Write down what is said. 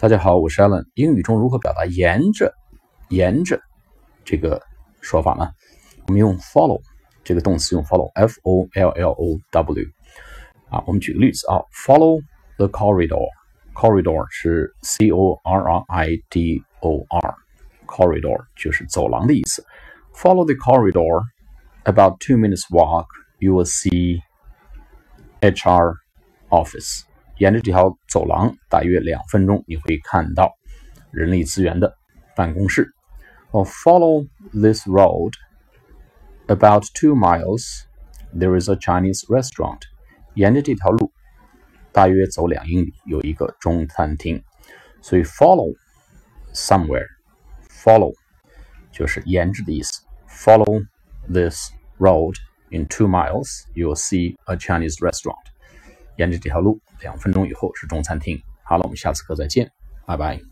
大家好，我是 Allen。英语中如何表达“沿着”“沿着”这个说法呢？我们用 follow 这个动词，用 follow，f o l l o w。啊，我们举个例子啊，follow the corridor，corridor 是 c o r r i d o r，corridor 就是走廊的意思。Follow the corridor，about two minutes walk，you will see HR office。沿着这条走廊，大约两分钟，你会看到人力资源的办公室。哦，Follow this road about two miles. There is a Chinese restaurant. 沿着这条路，大约走两英里，有一个中餐厅。所以，follow somewhere，follow 就是沿着的意思。Follow this road in two miles, you will see a Chinese restaurant. 沿着这条路，两分钟以后是中餐厅。好了，我们下次课再见，拜拜。